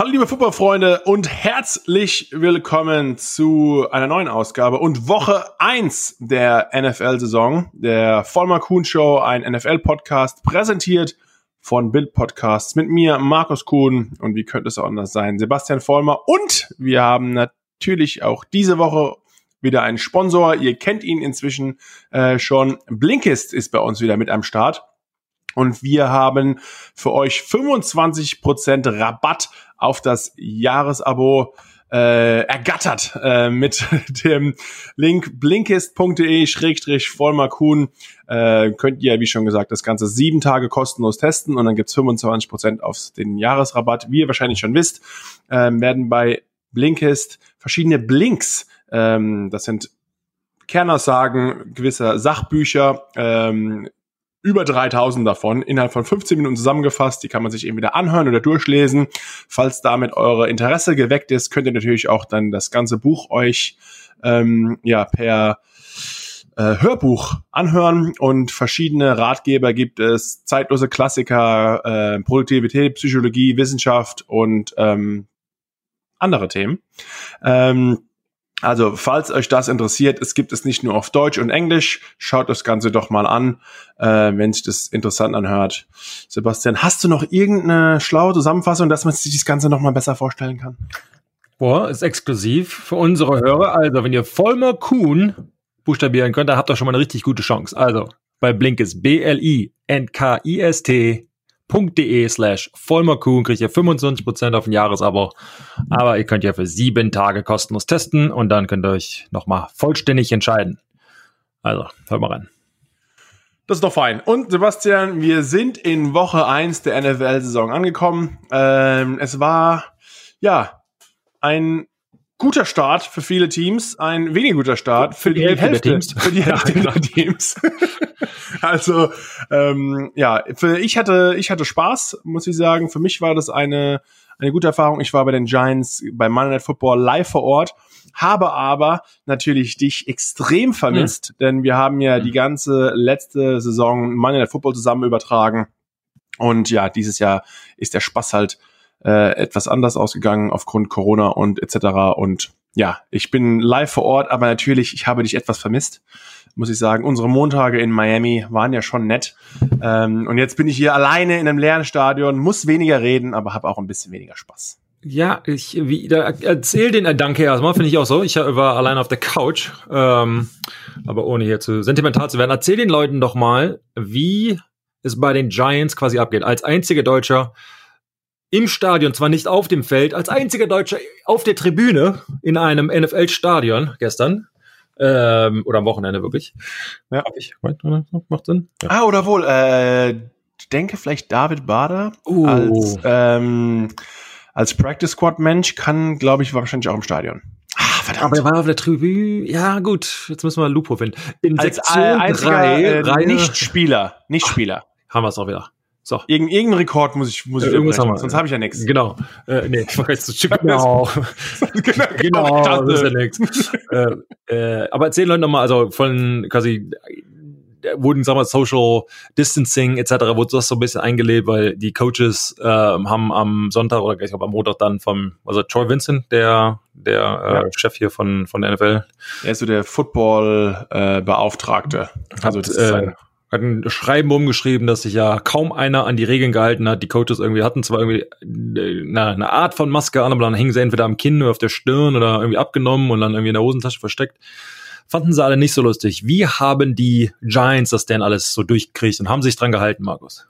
Hallo liebe Fußballfreunde und herzlich willkommen zu einer neuen Ausgabe und Woche 1 der NFL-Saison, der Vollmer Kuhn Show, ein NFL-Podcast, präsentiert von Bild Podcasts mit mir, Markus Kuhn und wie könnte es auch anders sein, Sebastian Vollmer und wir haben natürlich auch diese Woche wieder einen Sponsor. Ihr kennt ihn inzwischen äh, schon. Blinkist ist bei uns wieder mit am Start. Und wir haben für euch 25% Rabatt auf das Jahresabo äh, ergattert äh, mit dem Link blinkist.de schrägstrich vollmarkuhn äh, könnt ihr, wie schon gesagt, das Ganze sieben Tage kostenlos testen und dann gibt's 25% auf den Jahresrabatt. Wie ihr wahrscheinlich schon wisst, äh, werden bei Blinkist verschiedene Blinks, ähm, das sind Kernaussagen gewisser Sachbücher, ähm, über 3000 davon innerhalb von 15 Minuten zusammengefasst. Die kann man sich eben wieder anhören oder durchlesen. Falls damit eure Interesse geweckt ist, könnt ihr natürlich auch dann das ganze Buch euch ähm, ja per äh, Hörbuch anhören und verschiedene Ratgeber gibt es, zeitlose Klassiker, äh, Produktivität, Psychologie, Wissenschaft und ähm, andere Themen. Ähm, also, falls euch das interessiert, es gibt es nicht nur auf Deutsch und Englisch. Schaut das Ganze doch mal an, äh, wenn sich das interessant anhört. Sebastian, hast du noch irgendeine schlaue Zusammenfassung, dass man sich das Ganze noch mal besser vorstellen kann? Boah, ist exklusiv für unsere Hörer. Also, wenn ihr Vollmer Kuhn buchstabieren könnt, dann habt ihr schon mal eine richtig gute Chance. Also, bei Blinkist B-L-I-N-K-I-S-T de slash vollmerkuhn kriegt ihr 25% auf ein Jahresabo. Aber ihr könnt ja für sieben Tage kostenlos testen und dann könnt ihr euch nochmal vollständig entscheiden. Also, hört mal rein. Das ist doch fein. Und Sebastian, wir sind in Woche 1 der NFL-Saison angekommen. Ähm, es war, ja, ein guter Start für viele Teams, ein weniger guter Start für, für die, die, Hälfte, Hälfte, der Teams. Für die Hälfte ja, der Teams. also ähm, ja, für, ich hatte ich hatte Spaß, muss ich sagen. Für mich war das eine eine gute Erfahrung. Ich war bei den Giants bei Monday Night Football live vor Ort, habe aber natürlich dich extrem vermisst, mhm. denn wir haben ja mhm. die ganze letzte Saison Monday Night Football zusammen übertragen. Und ja, dieses Jahr ist der Spaß halt äh, etwas anders ausgegangen aufgrund Corona und etc. Und ja, ich bin live vor Ort, aber natürlich, ich habe dich etwas vermisst, muss ich sagen. Unsere Montage in Miami waren ja schon nett. Ähm, und jetzt bin ich hier alleine in einem leeren Stadion, muss weniger reden, aber habe auch ein bisschen weniger Spaß. Ja, ich wie, erzähl den, äh, danke erstmal, finde ich auch so. Ich war allein auf der Couch, ähm, aber ohne hier zu sentimental zu werden. Erzähl den Leuten doch mal, wie es bei den Giants quasi abgeht. Als einziger Deutscher im Stadion, zwar nicht auf dem Feld, als einziger Deutscher auf der Tribüne in einem NFL-Stadion gestern. Ähm, oder am Wochenende wirklich. Ja. Hab ich. Macht Sinn. Ja. Ah, oder wohl, äh, denke vielleicht David Bader uh. als, ähm, als Practice Squad Mensch kann, glaube ich, wahrscheinlich auch im Stadion. Ah, verdammt. Aber er war auf der Tribüne. Ja, gut. Jetzt müssen wir Lupo finden. In als Sektion 3, äh, nicht Spieler. Nicht Spieler. haben wir es auch wieder. So. Irgend, irgendeinen Rekord muss ich, muss ich äh, irgendwas haben sonst habe ich ja nichts. Genau. Äh, nee, ich weiß jetzt genau. genau. genau, das ist ja nichts. äh, äh, aber erzähl Leute nochmal, also von quasi wurden, sagen wir, Social Distancing etc. wurde das so ein bisschen eingelebt, weil die Coaches äh, haben am Sonntag oder ich glaube am Montag dann vom, also Troy Vincent, der der äh, ja. Chef hier von von der NFL. Er ist so der Football-Beauftragte. Äh, also das ist ein hat ein Schreiben umgeschrieben, dass sich ja kaum einer an die Regeln gehalten hat. Die Coaches irgendwie hatten zwar irgendwie eine, äh, eine Art von Maske an, aber dann hingen sie entweder am Kinn oder auf der Stirn oder irgendwie abgenommen und dann irgendwie in der Hosentasche versteckt. Fanden sie alle nicht so lustig. Wie haben die Giants das denn alles so durchgekriegt und haben sich dran gehalten, Markus?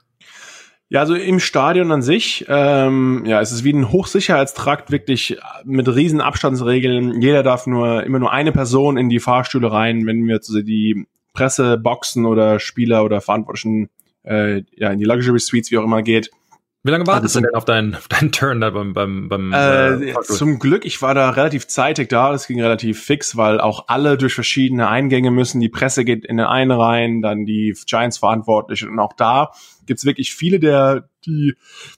Ja, also im Stadion an sich, ähm, ja, es ist wie ein Hochsicherheitstrakt, wirklich mit riesen Abstandsregeln. Jeder darf nur immer nur eine Person in die Fahrstühle rein, wenn wir zu die Presseboxen oder Spieler oder Verantwortlichen äh, ja, in die Luxury Suites, wie auch immer geht. Wie lange wartest also, du denn auf deinen, auf deinen Turn da beim, beim, beim äh, äh Zum Glück, ich war da relativ zeitig da, das ging relativ fix, weil auch alle durch verschiedene Eingänge müssen. Die Presse geht in den einen rein, dann die Giants verantwortlich und auch da gibt's wirklich viele der, die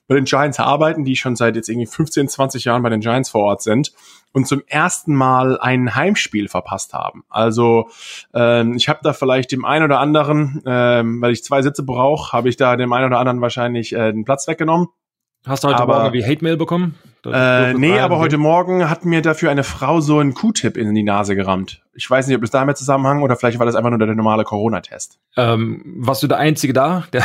bei den Giants arbeiten, die schon seit jetzt irgendwie 15, 20 Jahren bei den Giants vor Ort sind und zum ersten Mal ein Heimspiel verpasst haben. Also ähm, ich habe da vielleicht dem einen oder anderen, ähm, weil ich zwei Sitze brauche, habe ich da dem einen oder anderen wahrscheinlich äh, den Platz weggenommen. Hast du heute Aber, Morgen wie Hate-Mail bekommen? Äh, nee, aber heute Morgen hat mir dafür eine Frau so einen Q-Tip in die Nase gerammt. Ich weiß nicht, ob das damit zusammenhang oder vielleicht war das einfach nur der normale Corona-Test. Ähm, warst du der Einzige da? Der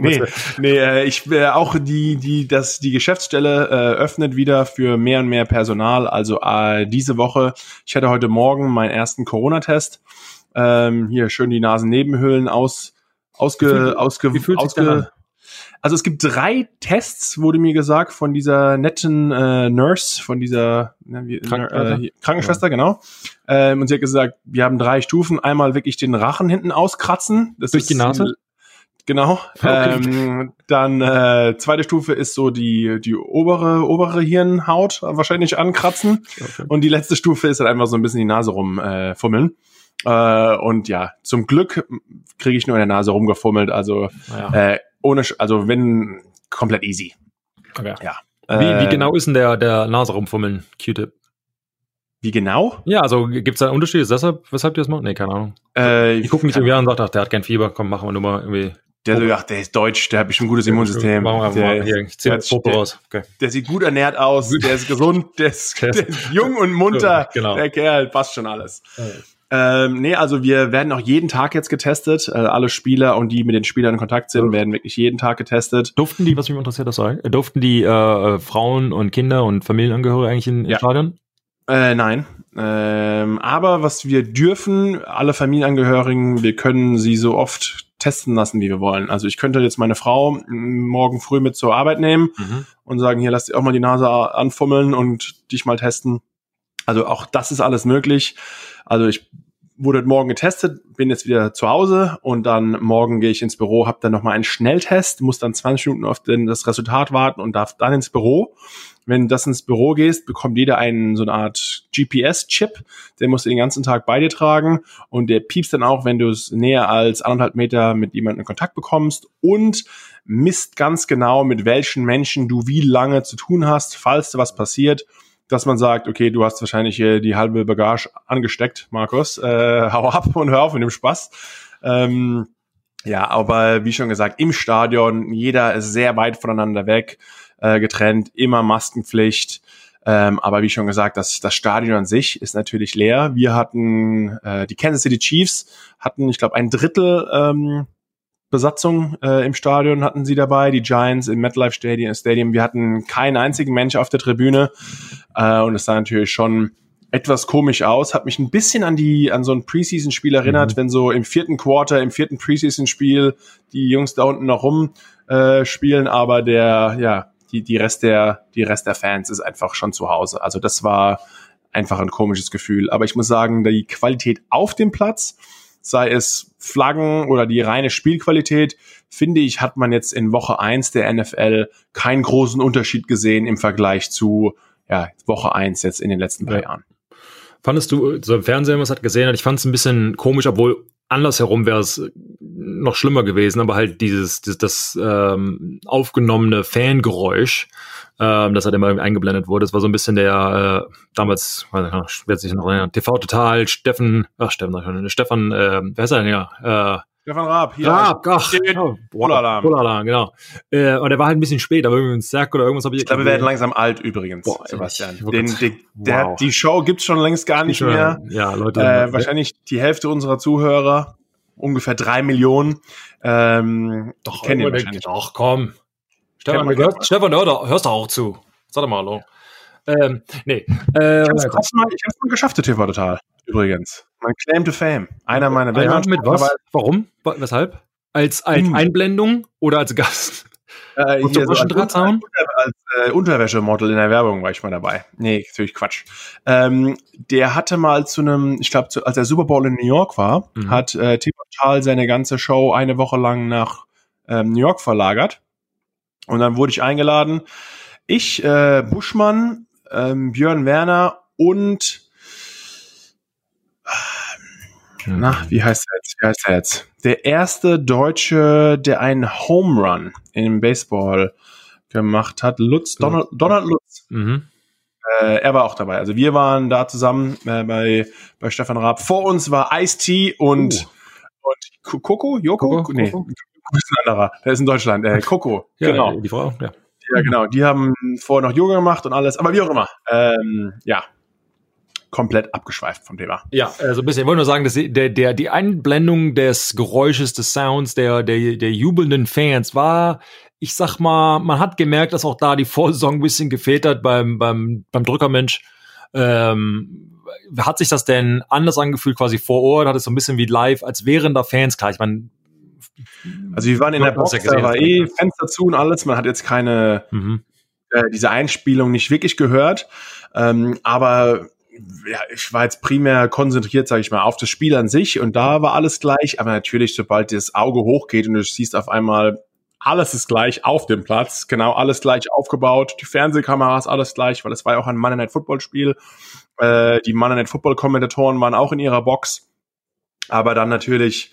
nee, nee, äh, ich äh, auch die, die, das, die Geschäftsstelle äh, öffnet wieder für mehr und mehr Personal. Also äh, diese Woche, ich hatte heute Morgen meinen ersten Corona-Test. Ähm, hier schön die Nasennebenhöhlen aus, ausge, ausge, ausge, also es gibt drei Tests, wurde mir gesagt, von dieser netten äh, Nurse, von dieser wie, Krankenschwester? äh, Krankenschwester, genau. Ähm, und sie hat gesagt, wir haben drei Stufen. Einmal wirklich den Rachen hinten auskratzen. Das Durch die Nase? Genau. Okay. Ähm, dann äh, zweite Stufe ist so die die obere obere Hirnhaut wahrscheinlich ankratzen Okay. und die letzte Stufe ist halt einfach so ein bisschen die Nase rumfummeln. Äh, äh, und ja, zum Glück kriege ich nur in der Nase rumgefummelt. Also Naja. äh, ohne, also wenn komplett easy. Okay. Ja. Wie, wie Äh, genau ist denn der, der Nase rumfummeln, Q-Tip? Wie genau? Ja, also gibt's da Unterschiede? Ist deshalb, weshalb die das machen? Nee, keine Ahnung. Äh, Ich gucke mich irgendwie an und sage, ach, der hat kein Fieber, komm, machen wir nur mal irgendwie. Der so, ach, der ist deutsch, der hat bestimmt ein gutes Immunsystem. Machen wir einfach Der, mal hier, ich zieh der- das Foto der- raus. Okay. der sieht gut ernährt aus, der ist gesund, der ist, Der ist jung und munter. Genau. Der Kerl, passt schon alles. Ähm, nee, also wir werden auch jeden Tag jetzt getestet. Äh, alle Spieler und die mit den Spielern in Kontakt sind, werden wirklich jeden Tag getestet. Durften die, was mich interessiert, das sei, durften die äh, äh, Frauen und Kinder und Familienangehörige eigentlich in, im Ja. Stadion? Äh, nein. Ähm, aber was wir dürfen, alle Familienangehörigen, wir können sie so oft testen lassen, wie wir wollen. Also ich könnte jetzt meine Frau morgen früh mit zur Arbeit nehmen und sagen, hier, lass dir auch mal die Nase anfummeln und dich mal testen. Also auch das ist alles möglich. Also ich wurde morgen getestet, bin jetzt wieder zu Hause und dann morgen gehe ich ins Büro, habe dann nochmal einen Schnelltest, muss dann 20 Minuten auf den, das Resultat warten und darf dann ins Büro. Wenn das ins Büro gehst, bekommt jeder einen so eine Art GPS-Chip, der musst du den ganzen Tag bei dir tragen und der piepst dann auch, wenn du es näher als anderthalb Meter mit jemandem in Kontakt bekommst und misst ganz genau, mit welchen Menschen du wie lange zu tun hast, falls da was passiert, dass man sagt, okay, du hast wahrscheinlich hier die halbe Bagage angesteckt, Markus, äh, hau ab und hör auf mit dem Spaß. Ähm, ja, aber wie schon gesagt, im Stadion, jeder ist sehr weit voneinander weg, äh, getrennt, immer Maskenpflicht. Ähm, aber wie schon gesagt, das, das Stadion an sich ist natürlich leer. Wir hatten, äh, die Kansas City Chiefs hatten, ich glaube, ein Drittel ähm, Besatzung äh, im Stadion hatten sie dabei, die Giants im MetLife Stadium, Stadium. Wir hatten keinen einzigen Mensch auf der Tribüne äh, und es sah natürlich schon etwas komisch aus. Hat mich ein bisschen an die an so ein Preseason-Spiel erinnert, Mhm. wenn so im vierten Quarter, im vierten Preseason-Spiel die Jungs da unten noch rum äh, spielen, aber der ja die die Rest der die Rest der Fans ist einfach schon zu Hause. Also das war einfach ein komisches Gefühl. Aber ich muss sagen, die Qualität auf dem Platz sei es Flaggen oder die reine Spielqualität, finde ich, hat man jetzt in Woche eins der NFL keinen großen Unterschied gesehen im Vergleich zu ja, Woche eins jetzt in den letzten drei Ja. Jahren. Fandest du, so im Fernsehen, wenn man es hat gesehen hat, ich fand es ein bisschen komisch, obwohl andersherum wäre es noch schlimmer gewesen, aber halt dieses, dieses das ähm, aufgenommene Fangeräusch, ähm, das halt immer irgendwie eingeblendet wurde, das war so ein bisschen der äh, damals, weiß ich noch, ich werde sich noch erinnern, TV Total, Steffen, ach Steffen, Stefan, äh, wer ist er denn ja? Äh, Stefan Raab, hier. Raab, ach, steht oh, Bullalarm. Bullalarm, genau. Äh, und der war halt ein bisschen spät, aber irgendwie ein Sack oder irgendwas habe ich Ich glaube, wir werden langsam alt übrigens, Boah, Sebastian. Den, den, der, Wow. Die Show gibt's schon längst gar nicht mehr. Ja, Leute. Äh, wahrscheinlich die Hälfte unserer Zuhörer, ungefähr drei Millionen, ähm, Doch, kennen ihn wahrscheinlich. Doch, komm. Stefan, du hörst, Stefan hör hörst doch auch zu. Sag doch mal hallo. Ähm, nee. Äh, Ich hab's, mal, ich hab's mal geschafft, der TV Total. Übrigens. Mein Claim to Fame. Einer meiner ah, ja, mit was? Warum? Wa- Weshalb? Als, als Hm. Einblendung oder als Gast? Äh, hier du so als, als äh, Unterwäschemodel in der Werbung war ich mal dabei. Nee, natürlich Quatsch. Ähm, der hatte mal zu einem, ich glaube, als der Super Bowl in New York war, Mhm. hat äh, TV Total seine ganze Show eine Woche lang nach ähm, New York verlagert. Und dann wurde ich eingeladen. Ich, äh, Buschmann, ähm, Björn Werner und na, wie heißt er jetzt? Wie heißt er jetzt? Der erste Deutsche, der einen Home Run im Baseball gemacht hat, Lutz, Donald, Donald Lutz. Mhm. Äh, er war auch dabei. Also wir waren da zusammen äh, bei, bei Stefan Raab. Vor uns war Ice-T und, und Ko- Coco? Joko? Coco? Nee, Coco? Coco ist ein anderer. Der ist in Deutschland. Äh, Coco, Ja, genau. die Frau, ja. Ja, genau. Die haben vorher noch Yoga gemacht und alles, aber wie auch immer. Ähm, ja, komplett abgeschweift vom Thema. Ja, also ein bisschen. Ich wollte nur sagen, dass der, der, die Einblendung des Geräusches, des Sounds der, der, der jubelnden Fans war, ich sag mal, man hat gemerkt, dass auch da die Vorsaison ein bisschen gefehlt hat beim, beim, beim Drückermensch. Ähm, hat sich das denn anders angefühlt quasi vor Ort? Hat es so ein bisschen wie live, als wären da Fans? Klar, ich meine, also wir waren in der Box, da war eh Fenster zu und alles. Man hat jetzt keine mhm. äh, diese Einspielung nicht wirklich gehört, ähm, aber ja, ich war jetzt primär konzentriert, sage ich mal, auf das Spiel an sich und da war alles gleich. Aber natürlich, sobald das Auge hochgeht und du siehst auf einmal alles ist gleich auf dem Platz, genau alles gleich aufgebaut, die Fernsehkameras alles gleich, weil es war ja auch ein Monday Night Football Spiel. Äh, die Monday Night Football Kommentatoren waren auch in ihrer Box, aber dann natürlich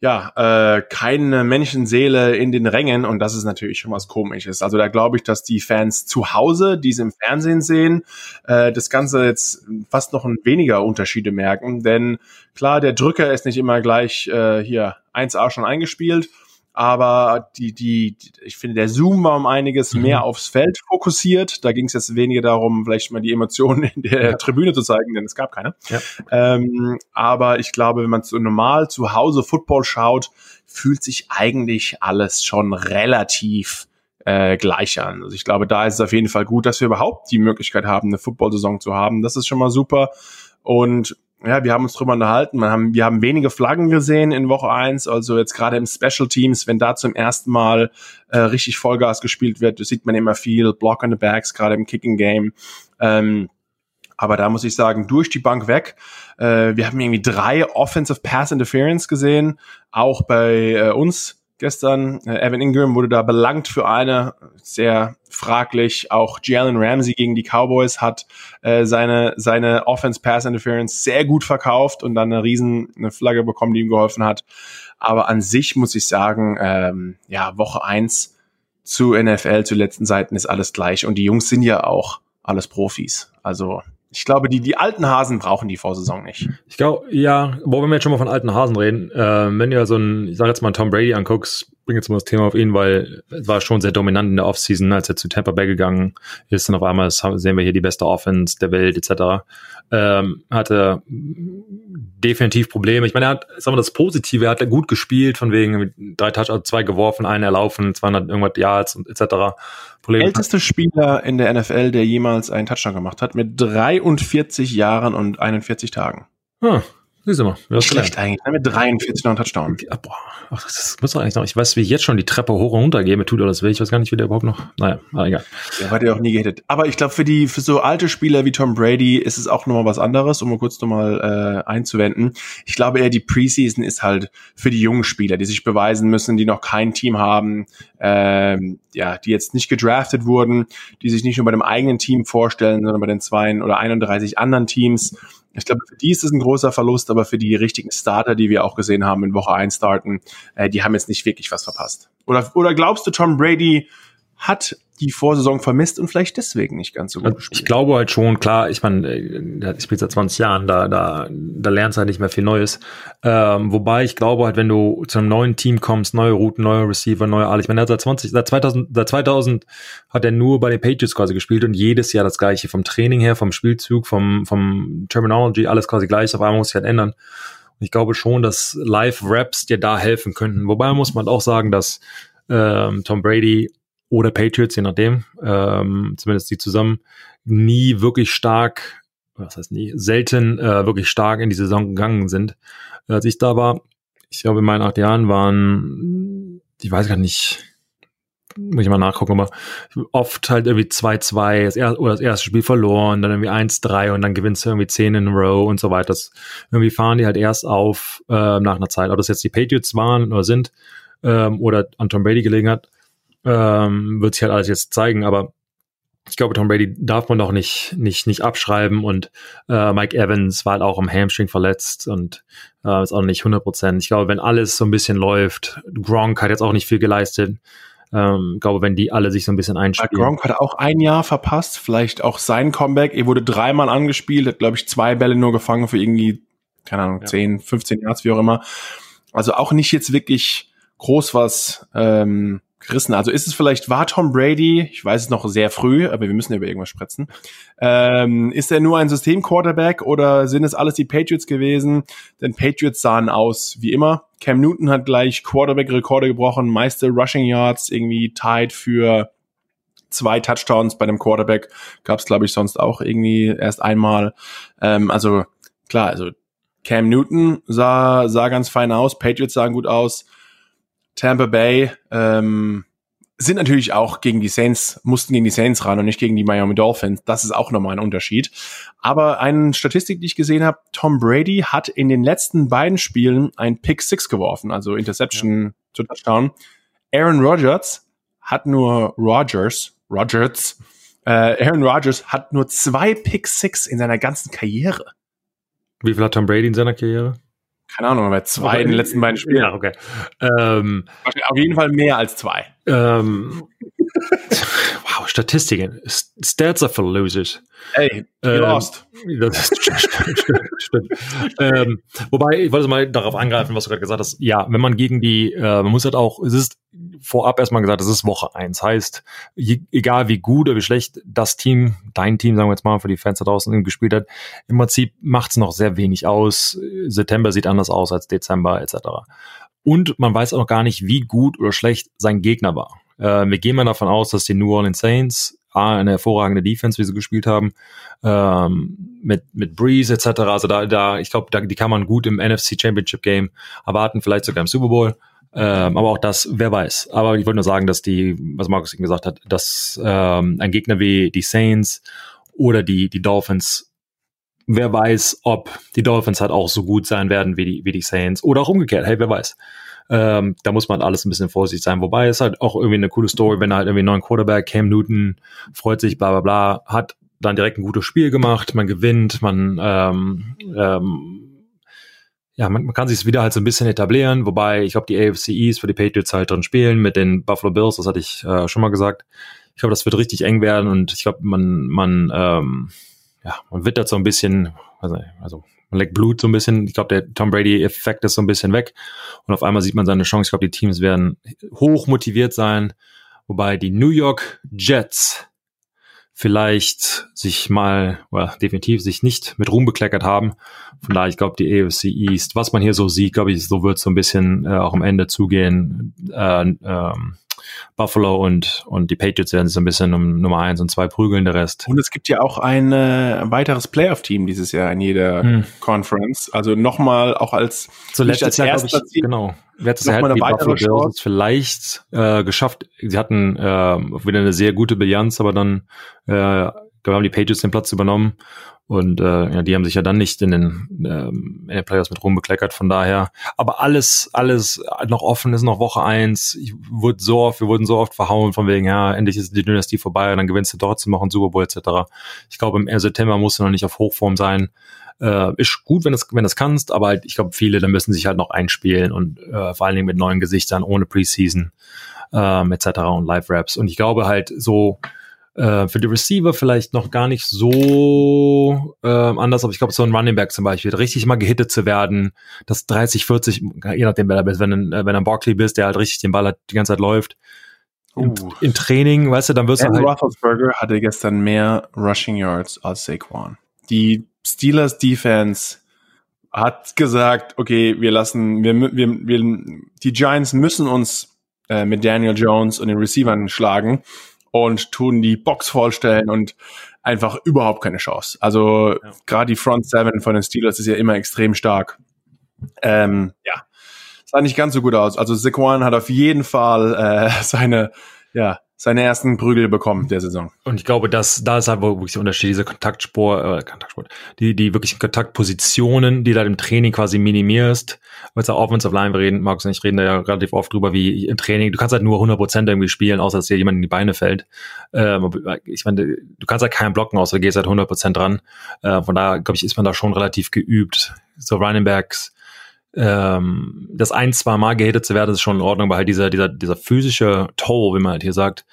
ja, äh, keine Menschenseele in den Rängen. Und das ist natürlich schon was komisches. Also da glaube ich, dass die Fans zu Hause, die es im Fernsehen sehen, äh, das Ganze jetzt fast noch ein weniger Unterschiede merken, denn klar, der Drücker ist nicht immer gleich äh, hier 1A schon eingespielt aber die, die, ich finde, der Zoom war um einiges mhm. mehr aufs Feld fokussiert. Da ging es jetzt weniger darum, vielleicht mal die Emotionen in der ja. Tribüne zu zeigen, denn es gab keine. Ja. Ähm, aber ich glaube, wenn man so normal zu Hause Football schaut, fühlt sich eigentlich alles schon relativ äh, gleich an. Also ich glaube, da ist es auf jeden Fall gut, dass wir überhaupt die Möglichkeit haben, eine Football-Saison zu haben. Das ist schon mal super. Und ja, wir haben uns drüber unterhalten. Wir haben, wir haben wenige Flaggen gesehen in Woche eins. Also jetzt gerade im Special Teams, wenn da zum ersten Mal äh, richtig Vollgas gespielt wird, sieht man immer viel Block on the Backs, gerade im Kicking Game. Ähm, aber da muss ich sagen, durch die Bank weg. Äh, wir haben irgendwie drei Offensive Pass Interference gesehen, auch bei äh, uns gestern. Äh, Evan Ingram wurde da belangt für eine, sehr fraglich. Auch Jalen Ramsey gegen die Cowboys hat äh, seine, seine Offense-Pass-Interference sehr gut verkauft und dann eine riesen eine Flagge bekommen, die ihm geholfen hat. Aber an sich muss ich sagen, ähm, ja, Woche eins zu NFL, zu letzten Seiten ist alles gleich. Und die Jungs sind ja auch alles Profis. Also ich glaube, die, die alten Hasen brauchen die Vorsaison nicht. Ich glaube, ja, wo wir jetzt schon mal von alten Hasen reden, äh, wenn ja so ein, ich sag jetzt mal Tom Brady anguckst, bringe jetzt mal das Thema auf ihn, weil es war schon sehr dominant in der Offseason, als er zu Tampa Bay gegangen ist. Und auf einmal sehen wir hier die beste Offense der Welt etc. Ähm, hatte definitiv Probleme. Ich meine, er hat, sagen wir das Positive, er hat gut gespielt, von wegen drei Touchdowns, zwei geworfen, einen erlaufen, 200 irgendwas Yards und etc. Probleme. Älteste Spieler in der NFL, der jemals einen Touchdown gemacht hat, mit 43 Jahren und 41 Tagen. Hm. Siehst du mal. Das Schlecht eigentlich, ne? mit 43 noch ein Touchdown. Ja, boah, ach, das muss doch eigentlich noch. Ich weiß, wie ich jetzt schon die Treppe hoch und runter gehe mit tut oder das will. Ich weiß gar nicht, wie der überhaupt noch. Naja, aber egal. Ja, hat er auch nie gehittet. Aber ich glaube, für die, für so alte Spieler wie Tom Brady ist es auch nochmal was anderes, um mal kurz nochmal äh, einzuwenden. Ich glaube eher, die Preseason ist halt für die jungen Spieler, die sich beweisen müssen, die noch kein Team haben, ähm, ja, die jetzt nicht gedraftet wurden, die sich nicht nur bei dem eigenen Team vorstellen, sondern bei den zwei oder 31 anderen Teams ich glaube, für die ist es ein großer Verlust, aber für die richtigen Starter, die wir auch gesehen haben in Woche 1 starten, äh, die haben jetzt nicht wirklich was verpasst. Oder, oder glaubst du, Tom Brady hat die Vorsaison vermisst und vielleicht deswegen nicht ganz so gut gespielt. Ich glaube halt schon, klar, ich meine, äh, der spielt seit 20 Jahren, da, da, da lernst du halt nicht mehr viel Neues. Ähm, wobei ich glaube halt, wenn du zu einem neuen Team kommst, neue Routen, neue Receiver, neue alles. Ich meine, seit 20, seit 2000, seit 2000 hat er nur bei den Patriots quasi gespielt und jedes Jahr das gleiche. Vom Training her, vom Spielzug, vom, vom Terminology, alles quasi gleich. Auf einmal muss sich halt ändern. Und ich glaube schon, dass Live-Raps dir da helfen könnten. Wobei muss man auch sagen, dass ähm, Tom Brady oder Patriots, je nachdem, ähm, zumindest die zusammen, nie wirklich stark, was heißt nie, selten äh, wirklich stark in die Saison gegangen sind. Als ich da war, ich glaube in meinen acht Jahren waren, ich weiß gar nicht, muss ich mal nachgucken, aber oft halt irgendwie 2-2 das er oder das erste Spiel verloren, dann irgendwie 1-3 und dann gewinnst du irgendwie 10 in a row und so weiter. Das, irgendwie fahren die halt erst auf äh, nach einer Zeit. Ob das jetzt die Patriots waren oder sind ähm, oder an Tom Brady gelegen hat, ähm, wird sich halt alles jetzt zeigen, aber ich glaube, Tom Brady darf man doch nicht, nicht, nicht abschreiben und äh, Mike Evans war halt auch am Hamstring verletzt und äh, ist auch nicht 100 Prozent. Ich glaube, wenn alles so ein bisschen läuft, Gronk hat jetzt auch nicht viel geleistet. Ähm, glaube, wenn die alle sich so ein bisschen einspielen. Gronk hat auch ein Jahr verpasst, vielleicht auch sein Comeback. Er wurde dreimal angespielt, hat, glaube ich, zwei Bälle nur gefangen für irgendwie, keine Ahnung, ja. 10, 15 Yards, wie auch immer. Also auch nicht jetzt wirklich groß was ähm, gerissen. Also ist es vielleicht, war Tom Brady, ich weiß es noch sehr früh, aber wir müssen ja über irgendwas sprechen. Ähm, ist er nur ein System-Quarterback oder sind es alles die Patriots gewesen? Denn Patriots sahen aus wie immer. Cam Newton hat gleich Quarterback-Rekorde gebrochen, meiste Rushing Yards irgendwie tied für zwei Touchdowns bei dem Quarterback. Gab es, glaube ich, sonst auch irgendwie erst einmal. Ähm, also klar, also Cam Newton sah, sah ganz fein aus, Patriots sahen gut aus. Tampa Bay ähm, sind natürlich auch gegen die Saints, mussten gegen die Saints ran und nicht gegen die Miami Dolphins. Das ist auch nochmal ein Unterschied. Aber eine Statistik, die ich gesehen habe, Tom Brady hat in den letzten beiden Spielen ein Pick Six geworfen, also Interception ja. zu Touchdown. Aaron Rodgers hat nur Rodgers, Rodgers, äh, Aaron Rodgers hat nur zwei Pick Six in seiner ganzen Karriere. Wie viel hat Tom Brady in seiner Karriere? Keine Ahnung, aber zwei in den letzten beiden Spielen. Ja, okay. Ähm, Auf jeden Fall mehr als zwei. Ähm, wow, Statistiken. Stats are for losers. Ey, you ähm, lost. Das stimmt. ähm, wobei, ich wollte mal darauf angreifen, was du gerade gesagt hast. Ja, wenn man gegen die, äh, man muss halt auch, es ist vorab erstmal gesagt, es ist Woche eins. Heißt, je, egal wie gut oder wie schlecht das Team, dein Team, sagen wir jetzt mal, für die Fans da draußen gespielt hat, im Prinzip macht es noch sehr wenig aus. September sieht anders aus als Dezember etc. Und man weiß auch gar nicht, wie gut oder schlecht sein Gegner war. Äh, wir gehen mal davon aus, dass die New Orleans Saints A, eine hervorragende Defense, wie sie gespielt haben, ähm, mit, mit Breeze etc. Also da, da ich glaube, da, die kann man gut im NFC Championship Game erwarten, vielleicht sogar im Super Bowl. Ähm, aber auch das, wer weiß. Aber ich wollte nur sagen, dass die, was Markus eben gesagt hat, dass ähm, ein Gegner wie die Saints oder die, die Dolphins wer weiß, ob die Dolphins halt auch so gut sein werden wie die, wie die Saints oder auch umgekehrt. Hey, wer weiß. Ähm, da muss man alles ein bisschen vorsichtig sein. Wobei es halt auch irgendwie eine coole Story, wenn er halt irgendwie einen neuen Quarterback, Cam Newton, freut sich, bla bla bla, hat dann direkt ein gutes Spiel gemacht, man gewinnt, man ähm, ähm, ja, man, man kann sich wieder halt so ein bisschen etablieren, wobei ich glaube, die AFC East für die Patriots halt drin spielen mit den Buffalo Bills, das hatte ich äh, schon mal gesagt. Ich glaube, das wird richtig eng werden und ich glaube, man, man, ähm, ja, man wittert so ein bisschen, also, also leckt Blut so ein bisschen. Ich glaube, der Tom Brady-Effekt ist so ein bisschen weg. Und auf einmal sieht man seine Chance. Ich glaube, die Teams werden hoch motiviert sein. Wobei die New York Jets vielleicht sich mal, oder definitiv sich nicht mit Ruhm bekleckert haben. Von daher, ich glaube, die AFC East, was man hier so sieht, glaube ich, so wird so ein bisschen äh, auch am Ende zugehen. Äh, ähm, Buffalo und, und die Patriots werden sich so ein bisschen um Nummer eins und zwei prügeln, der Rest. Und es gibt ja auch ein äh, weiteres Playoff-Team dieses Jahr in jeder hm. Conference. Also nochmal auch als, Zuletzt als Jahr, ich. Genau. Letztes Jahr hätten die Buffalo Bills es vielleicht äh, geschafft. Sie hatten äh, wieder eine sehr gute Bilanz, aber dann äh, haben die Patriots den Platz übernommen und äh, ja, die haben sich ja dann nicht in den, ähm, in den Playoffs mit rumbekleckert, von daher. Aber alles, alles noch offen ist noch Woche eins. Ich wurde so wir wurden so oft verhauen von wegen, ja, endlich ist die Dynastie vorbei und dann gewinnst du trotzdem noch einen Super Bowl etc. Ich glaube, im September musst du noch nicht auf Hochform sein. Äh, ist gut, wenn du wenn das kannst, aber halt, ich glaube, viele, da müssen sich halt noch einspielen und äh, vor allen Dingen mit neuen Gesichtern, ohne Preseason ähm, etc. und Live-Raps. Und ich glaube halt so, äh, für die Receiver vielleicht noch gar nicht so äh, anders, aber ich glaube, so ein Running Back zum Beispiel, richtig mal gehittet zu werden, das 30, 40, je nachdem, wer da bist, wenn, äh, wenn ein Barkley bist, der halt richtig den Ball halt die ganze Zeit läuft, im, uh. im Training, weißt du, dann wirst du halt... Roethlisberger hatte gestern mehr Rushing Yards als Saquon. Die Steelers Defense hat gesagt, okay, wir lassen, wir, wir, wir die Giants müssen uns äh, mit Daniel Jones und den Receivern schlagen und tun die Box vollstellen und einfach überhaupt keine Chance. Also ja. gerade die Front Seven von den Steelers ist ja immer extrem stark. Ähm, ja, sah nicht ganz so gut aus. Also Saquon hat auf jeden Fall äh, seine ja seine ersten Prügel bekommen der Saison. Und ich glaube, dass da ist halt wirklich der Unterschied, diese Kontaktspur, äh, Kontaktsport, die, die wirklichen Kontaktpositionen, die da im Training quasi minimierst. Wenn wir Offensive Line reden, Markus und ich reden da ja relativ oft drüber, wie im Training, du kannst halt nur 100% irgendwie spielen, außer dass dir jemand in die Beine fällt. Ähm, ich meine, du kannst halt keinen blocken, außer du gehst halt 100% dran. Äh, von daher, glaube ich, ist man da schon relativ geübt. So Running Backs, ähm, das ein, zwei Mal gehatet zu werden, ist schon in Ordnung, aber halt dieser, dieser, dieser physische Toll, wie man halt hier sagt,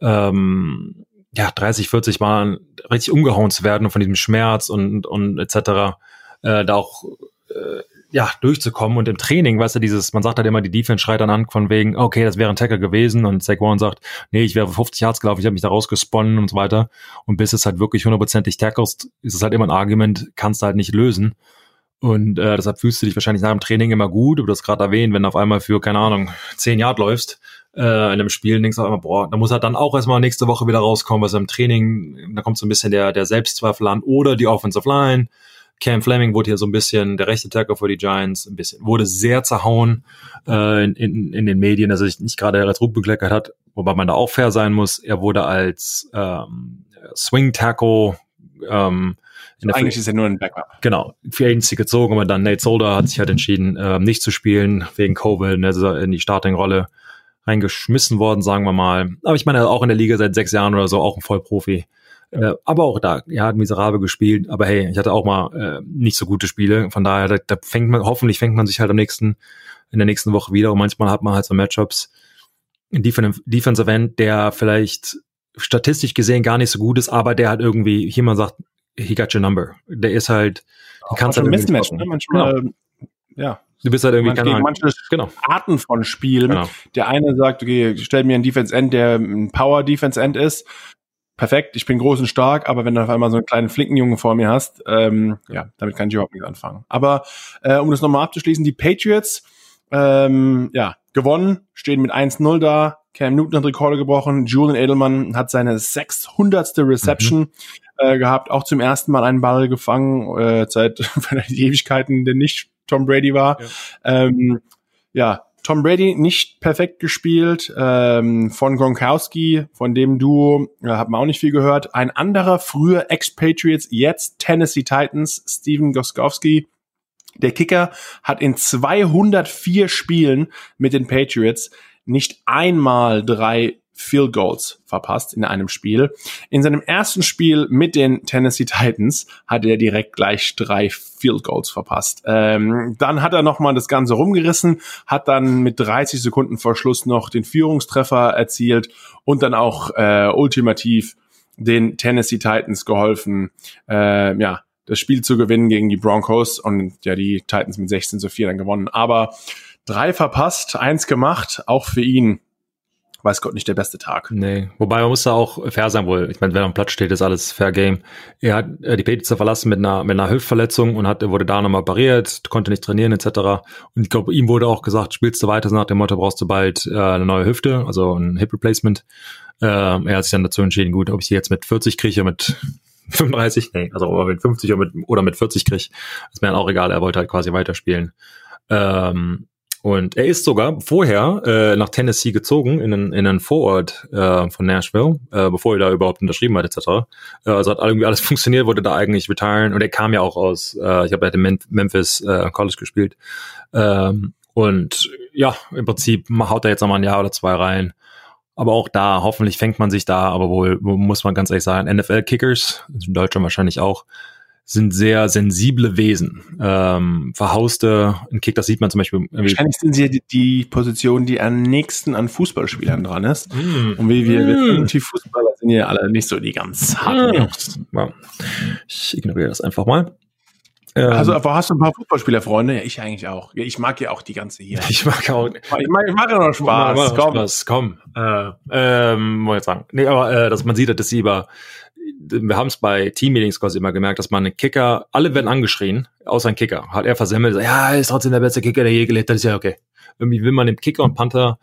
ähm, ja, 30, 40 Mal richtig umgehauen zu werden und von diesem Schmerz und, und etc., äh, da auch äh, ja, durchzukommen und im Training, weißt du, dieses, man sagt halt immer, die Defense schreit dann an von wegen, okay, das wäre ein Tackle gewesen und Saquon sagt, nee, ich wäre 50 Yards gelaufen, ich habe mich da rausgesponnen und so weiter und bis es halt wirklich hundertprozentig tackelst, ist es halt immer ein Argument, kannst du halt nicht lösen und äh, deshalb fühlst du dich wahrscheinlich nach dem Training immer gut, du das gerade erwähnt, wenn du auf einmal für, keine Ahnung, 10 Yard läufst, äh, in einem Spiel denkst du auch immer, boah, da muss er dann auch erstmal nächste Woche wieder rauskommen, was im Training, da kommt so ein bisschen der, der Selbstzweifel an. Oder die Offensive Line, Cam Fleming wurde hier so ein bisschen, der rechte Tackle für die Giants, ein bisschen, wurde sehr zerhauen äh, in, in, in den Medien, dass er sich nicht gerade als Ruck bekleckert hat, wobei man da auch fair sein muss. Er wurde als ähm, Swing Tackle ähm, in Eigentlich ist er nur ein Backup. Genau, für Agency gezogen, aber dann Nate Solder hat sich halt entschieden, ähm, nicht zu spielen wegen Covid, also in die Starting-Rolle reingeschmissen worden, sagen wir mal. Aber ich meine, auch in der Liga seit sechs Jahren oder so, auch ein Vollprofi. Äh, aber auch da, er hat miserabel gespielt. Aber hey, ich hatte auch mal äh, nicht so gute Spiele. Von daher, da, da fängt man, hoffentlich fängt man sich halt am nächsten, in der nächsten Woche wieder. Und manchmal hat man halt so Matchups, in Defensive End, der vielleicht statistisch gesehen gar nicht so gut ist, aber der halt irgendwie, hier man sagt, he got your number. Der ist halt, du kannst halt Mismatch, ne? Manchmal, genau. ja. Du bist halt irgendwie Man, gegen manche genau. Arten von Spielen. Genau. Der eine sagt, okay, stell mir einen Defense End, der ein Power Defense End ist perfekt, ich bin groß und stark, aber wenn du auf einmal so einen kleinen flinken Jungen vor mir hast, ähm, ja, damit kann ich überhaupt nichts anfangen. Aber äh, um das nochmal abzuschließen, die Patriots, ähm, ja, gewonnen, stehen mit 1-0 da, Cam Newton hat Rekorde gebrochen, Julian Edelman hat seine 600. Reception mhm. Äh, gehabt, auch zum ersten Mal einen Ball gefangen, äh, seit Ewigkeiten, der nicht Tom Brady war. Ja. Ähm, ja, Tom Brady nicht perfekt gespielt. Ähm, von Gronkowski, von dem Duo, äh, hat man auch nicht viel gehört. Ein anderer, früher Ex-Patriots, jetzt Tennessee Titans, Steven Goskowski. Der Kicker hat in 204 Spielen mit den Patriots nicht einmal drei Field Goals verpasst in einem Spiel. In seinem ersten Spiel mit den Tennessee Titans hat er direkt gleich drei Field Goals verpasst. Ähm, dann hat er nochmal das Ganze rumgerissen, hat dann mit 30 Sekunden vor Schluss noch den Führungstreffer erzielt und dann auch äh, ultimativ den Tennessee Titans geholfen, äh, ja, das Spiel zu gewinnen gegen die Broncos und ja, die Titans mit 16 zu 4 dann gewonnen. Aber drei verpasst, eins gemacht, auch für ihn weiß Gott nicht der beste Tag. Nee, wobei man muss da auch fair sein wohl. Ich meine, wenn er am Platz steht, ist alles Fair Game. Er hat äh, die Patriots verlassen mit einer, mit einer Hüftverletzung und hat, er wurde da nochmal operiert, konnte nicht trainieren etc. Und ich glaube, ihm wurde auch gesagt, spielst du weiter, nach dem Motto brauchst du bald äh, eine neue Hüfte, also ein Hip Replacement. Äh, er hat sich dann dazu entschieden, gut, ob ich die jetzt mit 40 kriege, mit 35, nee, also ob mit 50 oder mit, oder mit 40 kriege, ist mir dann auch egal, er wollte halt quasi weiterspielen. Ähm, und er ist sogar vorher äh, nach Tennessee gezogen, in einen, in einen Vorort äh, von Nashville, äh, bevor er da überhaupt unterschrieben hat, etc. Äh, also hat irgendwie alles funktioniert, wollte da eigentlich retiren. Und er kam ja auch aus, äh, ich habe ja in Memphis äh, College gespielt. Ähm, und ja, im Prinzip haut er jetzt nochmal ein Jahr oder zwei rein. Aber auch da, hoffentlich fängt man sich da, aber wohl muss man ganz ehrlich sagen, NFL-Kickers, in Deutschland wahrscheinlich auch, sind sehr sensible Wesen. Ähm, verhauste, ein Kick, das sieht man zum Beispiel. Wahrscheinlich sind sie die, die Position, die am nächsten an Fußballspielern dran ist. Mm. Und wie wir, mm. wir Fußballer sind ja alle nicht so die ganz harten mm. Ich ignoriere das einfach mal. Ähm, also, aber hast du ein paar Fußballspielerfreunde? Ja, ich eigentlich auch. Ja, ich mag ja auch die ganze hier. Ich mag auch. Ich mag, ich mag ja noch Spaß. Komm. Spaß. Komm. Äh, ähm, wollte ich sagen. Nee, aber äh, dass man sieht, dass sie über wir haben es bei Team-Meetings quasi immer gemerkt, dass man einen Kicker, alle werden angeschrien, außer ein Kicker. Hat er versemmelt, ja, ist trotzdem der beste Kicker, der je gelebt hat, ist ja okay. Irgendwie will man dem Kicker und Panther,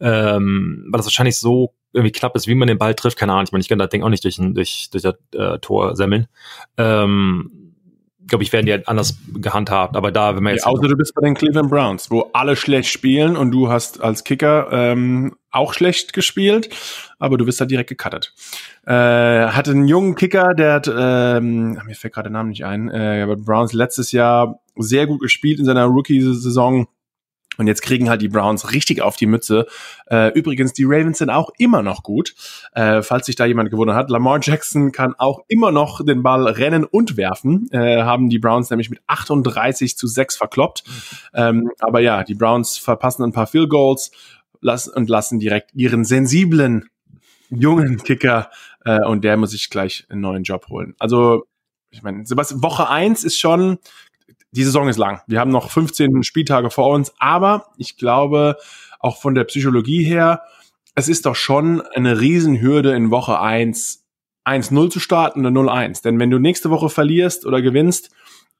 ähm, weil das wahrscheinlich so irgendwie knapp ist, wie man den Ball trifft, keine Ahnung. Ich meine, ich kann das Ding auch nicht durch, durch, durch das äh, Tor semmeln. Ähm, glaube ich, werden die halt anders gehandhabt. Aber da, wenn man jetzt. Ja, außer du bist bei den Cleveland Browns, wo alle schlecht spielen und du hast als Kicker ähm, auch schlecht gespielt, aber du wirst da direkt gecuttet. Äh, hatte einen jungen Kicker, der hat, ähm, mir fällt gerade der Name nicht ein, äh, aber Browns letztes Jahr sehr gut gespielt in seiner Rookie-Saison und jetzt kriegen halt die Browns richtig auf die Mütze. Äh, übrigens, die Ravens sind auch immer noch gut, äh, falls sich da jemand gewonnen hat. Lamar Jackson kann auch immer noch den Ball rennen und werfen. Äh, haben die Browns nämlich mit 38 zu 6 verkloppt. Mhm. Ähm, aber ja, die Browns verpassen ein paar Field Goals lassen, und lassen direkt ihren sensiblen jungen Kicker äh, und der muss sich gleich einen neuen Job holen. Also, ich meine, Sebastian, Woche eins ist schon die Saison ist lang. Wir haben noch 15 Spieltage vor uns, aber ich glaube, auch von der Psychologie her, es ist doch schon eine Riesenhürde in Woche 1 1-0 zu starten oder 0-1. Denn wenn du nächste Woche verlierst oder gewinnst,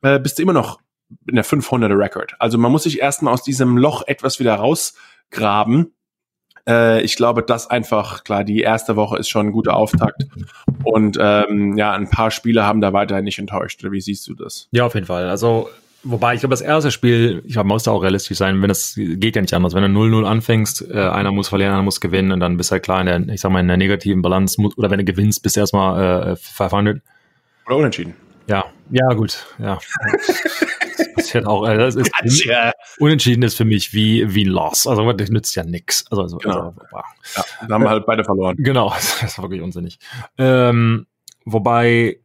äh, bist du immer noch in der 500er Record. Also man muss sich erstmal aus diesem Loch etwas wieder rausgraben. Äh, ich glaube, das einfach, klar, die erste Woche ist schon ein guter Auftakt. Und ähm, ja, ein paar Spieler haben da weiterhin nicht enttäuscht. Wie siehst du das? Ja, auf jeden Fall. Also Wobei, ich glaube, das erste Spiel, ich glaube, man muss da auch realistisch sein, wenn das geht ja nicht anders. Wenn du 0-0 anfängst, äh, einer muss verlieren, einer muss gewinnen und dann bist du halt klar in der, ich sag mal, in der negativen Balance, oder wenn du gewinnst, bist du erstmal äh, 500. Oder unentschieden. Ja, ja, gut, ja. das passiert auch, äh, das ist, ja. unentschieden ist für mich wie, wie ein Loss. Also, das nützt ja nix. Also, also, genau. also wow. ja, da haben wir halt beide verloren. Genau, das ist wirklich unsinnig. Ähm, wobei,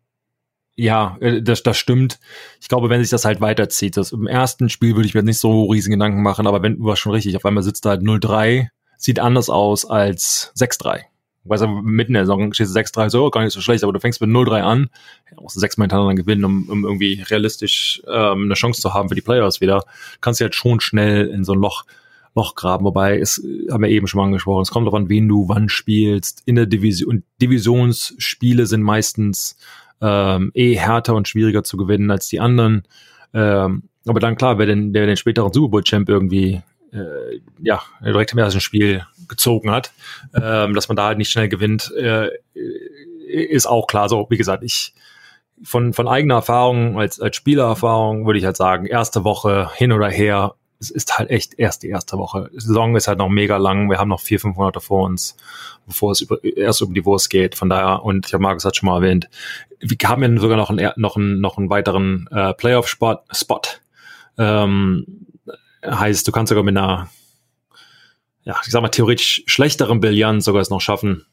ja, äh, das, das stimmt. Ich glaube, wenn sich das halt weiterzieht, das im ersten Spiel würde ich mir nicht so riesen Gedanken machen, aber wenn du warst schon richtig, auf einmal sitzt da halt 0-3, sieht anders aus als 6-3. Weißt du, mitten in der Saison stehst du 6-3, so, gar nicht so schlecht, aber du fängst mit 0-3 an, ja, musst du sechsmal hintereinander gewinnen, um, um irgendwie realistisch ähm, eine Chance zu haben für die Playoffs wieder. Kannst du halt schon schnell in so ein Loch Loch graben, wobei es haben wir eben schon mal angesprochen, es kommt darauf an, wen du wann spielst. In der Division und Divisionsspiele sind meistens ähm, eh härter und schwieriger zu gewinnen als die anderen. Ähm, aber dann klar, wer den, der den späteren Super Bowl Champ irgendwie äh, ja direkt im ersten Spiel gezogen hat, ähm, dass man da halt nicht schnell gewinnt, äh, ist auch klar. So wie gesagt, ich von von eigener Erfahrung als als Spielererfahrung würde ich halt sagen, erste Woche hin oder her es ist halt echt erst die erste Woche. Die Saison ist halt noch mega lang. Wir haben noch vier, fünf Monate vor uns, bevor es über, erst um die Wurst geht. Von daher, und ich habe Markus hat schon mal erwähnt, wir haben ja sogar noch einen, noch einen, noch einen weiteren äh, Playoff-Spot. Spot. Ähm, heißt, du kannst sogar mit einer, ja, ich sag mal, theoretisch schlechteren Bilanz sogar es noch schaffen,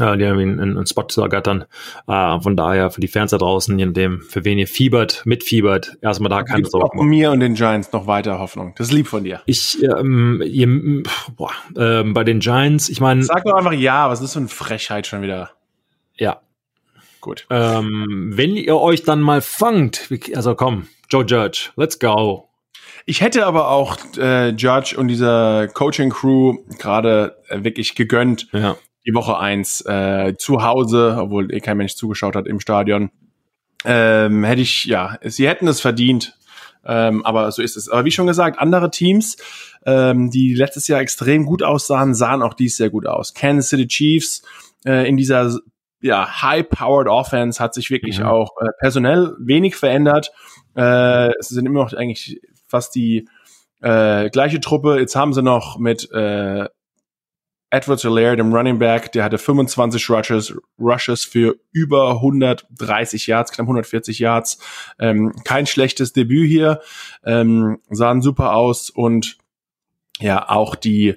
äh, die einen, einen Spot zu ergattern. Äh, von daher für die Fans da draußen, je nachdem, für wen ihr fiebert, mitfiebert, erstmal da keine Sorgen. Auch mir und den Giants noch weiter Hoffnung. Das ist lieb von dir. Ich, ähm, ihr, boah, ähm, bei den Giants, ich meine. Sag doch einfach ja, was ist so eine Frechheit schon wieder? Ja. Gut. Ähm, wenn ihr euch dann mal fangt, also komm, Joe Judge, let's go. Ich hätte aber auch äh, Judge und dieser Coaching-Crew gerade äh, wirklich gegönnt, ja die Woche eins äh, zu Hause, obwohl eh kein Mensch zugeschaut hat im Stadion. Ähm, hätte ich, ja, sie hätten es verdient, ähm, aber so ist es. Aber wie schon gesagt, andere Teams, ähm, die letztes Jahr extrem gut aussahen, sahen auch dies sehr gut aus. Kansas City Chiefs äh, in dieser ja, high-powered Offense hat sich wirklich mhm. auch äh, personell wenig verändert. Äh, es sind immer noch eigentlich fast die äh, gleiche Truppe. Jetzt haben sie noch mit äh, Edwards Hilaire, dem Running Back, der hatte 25 Rushes, Rushes für über 130 Yards, knapp 140 Yards. Ähm, kein schlechtes Debüt hier, ähm, sahen super aus und ja, auch die,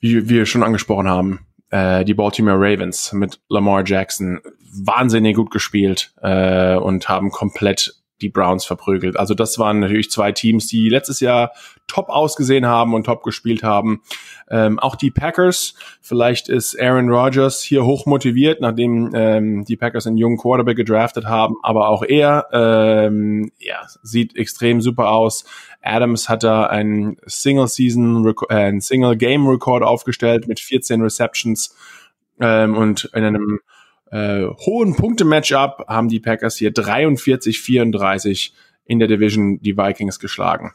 wie wir schon angesprochen haben, äh, die Baltimore Ravens mit Lamar Jackson wahnsinnig gut gespielt äh, und haben komplett die Browns verprügelt. Also das waren natürlich zwei Teams, die letztes Jahr top ausgesehen haben und top gespielt haben. Ähm, auch die Packers, vielleicht ist Aaron Rodgers hier hoch motiviert, nachdem ähm, die Packers einen jungen Quarterback gedraftet haben, aber auch er ähm, ja, sieht extrem super aus. Adams hat da einen Single Season, äh, einen Single Game Record aufgestellt mit 14 Receptions ähm, und in einem äh, hohen Punkte-Matchup haben die Packers hier 43-34 in der Division die Vikings geschlagen.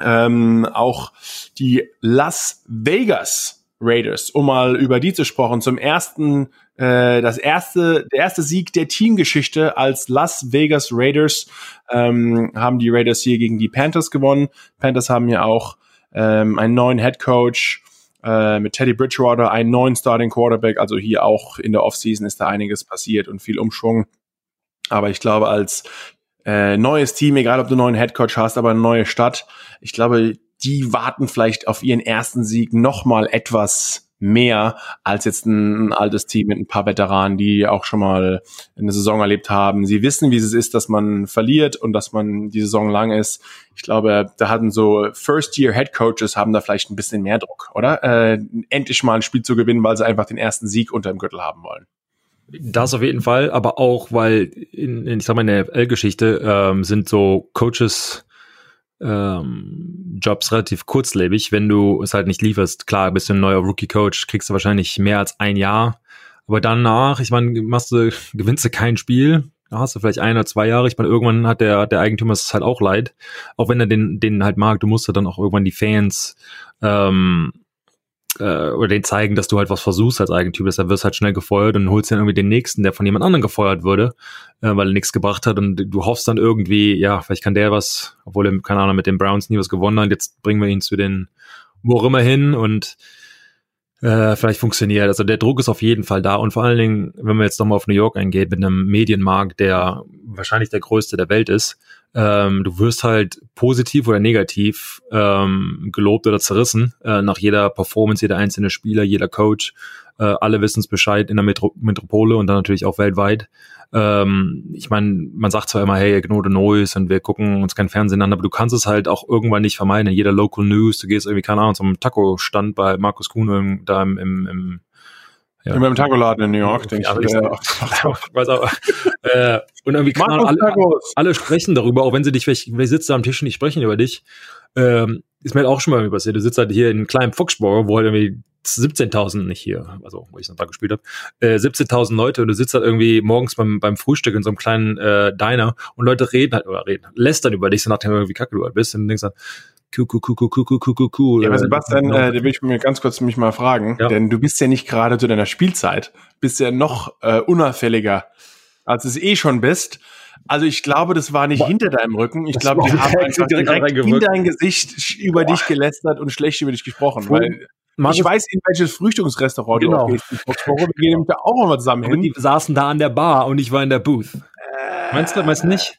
Ähm, auch die Las Vegas Raiders, um mal über die zu sprechen, zum ersten, äh, das erste, der erste Sieg der Teamgeschichte als Las Vegas Raiders ähm, haben die Raiders hier gegen die Panthers gewonnen. Panthers haben ja auch ähm, einen neuen Head Coach äh, mit Teddy Bridgewater einen neuen Starting Quarterback. Also hier auch in der Offseason ist da einiges passiert und viel Umschwung. Aber ich glaube, als äh, neues Team, egal ob du einen neuen Headcoach hast, aber eine neue Stadt, ich glaube, die warten vielleicht auf ihren ersten Sieg noch mal etwas mehr als jetzt ein, altes Team mit ein paar Veteranen, die auch schon mal eine Saison erlebt haben. Sie wissen, wie es ist, dass man verliert und dass man die Saison lang ist. Ich glaube, da hatten so First-Year-Head Coaches haben da vielleicht ein bisschen mehr Druck, oder? Äh, endlich mal ein Spiel zu gewinnen, weil sie einfach den ersten Sieg unter dem Gürtel haben wollen. Das auf jeden Fall, aber auch, weil in, in ich sag mal, in der L-Geschichte ähm, sind so Coaches ähm, Jobs relativ kurzlebig, wenn du es halt nicht lieferst. Klar, bist du ein neuer Rookie-Coach, kriegst du wahrscheinlich mehr als ein Jahr. Aber danach, ich meine, machst du, gewinnst du kein Spiel, da hast du vielleicht ein oder zwei Jahre. Ich meine, irgendwann hat der, der Eigentümer es halt auch leid. Auch wenn er den, den halt mag, du musst ja dann auch irgendwann die Fans ähm, äh, oder den zeigen, dass du halt was versuchst als Eigentümer. Deshalb wirst halt schnell gefeuert und holst dann irgendwie den nächsten, der von jemand anderem gefeuert wurde, äh, weil er nichts gebracht hat. Und du hoffst dann irgendwie, ja, vielleicht kann der was, obwohl er, keine Ahnung, mit den Browns nie was gewonnen hat. Jetzt bringen wir ihn zu den wo auch immer hin und äh, vielleicht funktioniert. Also der Druck ist auf jeden Fall da und vor allen Dingen, wenn man jetzt nochmal auf New York eingeht, mit einem Medienmarkt, der wahrscheinlich der größte der Welt ist, ähm, du wirst halt positiv oder negativ ähm, gelobt oder zerrissen äh, nach jeder Performance, jeder einzelne Spieler, jeder Coach. Äh, alle wissen es Bescheid in der Metro Metropole und dann natürlich auch weltweit. Ähm, ich meine, man sagt zwar immer, hey, ignore noise und wir gucken uns kein Fernsehen an, aber du kannst es halt auch irgendwann nicht vermeiden. In jeder Local News, du gehst irgendwie, keine Ahnung, zum Taco-Stand bei Markus Kuhn da im, im, im ja. Immer im Taco-Laden in New York, denke ich. Ja, weiß auch, äh, und irgendwie kann alle, alle sprechen darüber, auch wenn sie dich, vielleicht, vielleicht sitzt da am Tisch und die sprechen über dich. Ähm, ist mir halt auch schon mal passiert. Du sitzt halt hier in einem kleinen Foxborough, wo halt irgendwie 17.000, nicht hier, also wo ich es noch da gespielt habe, äh, 17.000 Leute und du sitzt halt irgendwie morgens beim, beim Frühstück in so einem kleinen äh, Diner und Leute reden halt oder reden, lästern über dich, so nachdem du irgendwie kacke du halt bist und denkst dann, Kuh, kuh, kuh, kuh, Ja, aber Sebastian, genau. äh, da will ich mir ganz kurz mich mal fragen, denn du bist ja nicht gerade zu deiner Spielzeit, bist ja noch äh, unauffälliger, als es eh schon bist. Also ich glaube, das war nicht Boah. hinter deinem Rücken. Ich glaube, die haben einfach direkt, direkt in dein Gesicht über Boah. dich gelästert und schlecht über dich gesprochen. Weil Markus, ich weiß, in welches Frühstücksrestaurant genau. du gehst. Wir gehen nämlich da auch mal zusammen hin. Und die saßen da an der Bar und ich war in der Booth. Äh, meinst du, meinst du nicht?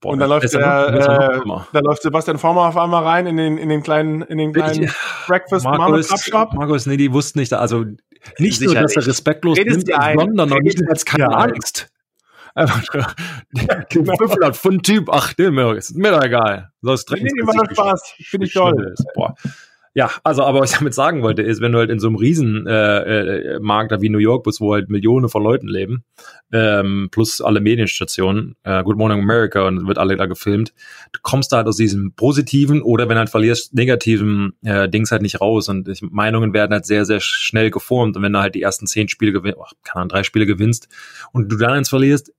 Boah, und da läuft, der, äh, da läuft Sebastian Former auf einmal rein in den, in den kleinen, in den kleinen Breakfast Markus, Shop. Markus, nee, die wussten nicht, also nicht Sicher nur, dass er respektlos nimmt, sondern noch nicht als keine Angst. Einfach nur, von Typ, ach, mir ist mir doch egal. So, ist nee, nee, war Spaß. Finde ich toll. Boah. Ja, also, aber was ich damit sagen wollte, ist, wenn du halt in so einem riesen äh, äh, Markt wie New York bist, wo halt Millionen von Leuten leben, ähm, plus alle Medienstationen, äh, Good Morning America und wird alle da gefilmt, du kommst da halt aus diesem positiven oder wenn halt verlierst, negativen äh, Dings halt nicht raus. Und ich, Meinungen werden halt sehr, sehr schnell geformt. Und wenn du halt die ersten zehn Spiele gewinnst, keine Ahnung, drei Spiele gewinnst und du dann eins verlierst,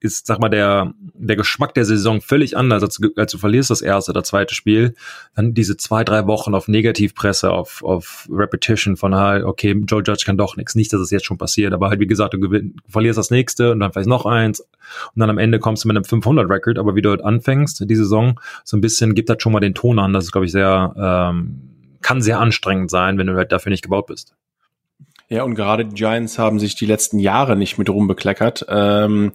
ist, sag mal, der, der Geschmack der Saison völlig anders, als, als du verlierst das erste oder zweite Spiel. Dann diese zwei, drei Wochen auf Negativpresse, auf, auf Repetition von halt, okay, Joe Judge kann doch nichts. Nicht, dass es jetzt schon passiert, aber halt, wie gesagt, du, gewinn, verlierst das nächste und dann vielleicht noch eins und dann am Ende kommst du mit einem 500-Record, aber wie du halt anfängst, die Saison, so ein bisschen gibt das schon mal den Ton an. Das ist, glaube ich, sehr, ähm, kann sehr anstrengend sein, wenn du halt dafür nicht gebaut bist. Ja, und gerade die Giants haben sich die letzten Jahre nicht mit rumbekleckert. Ähm,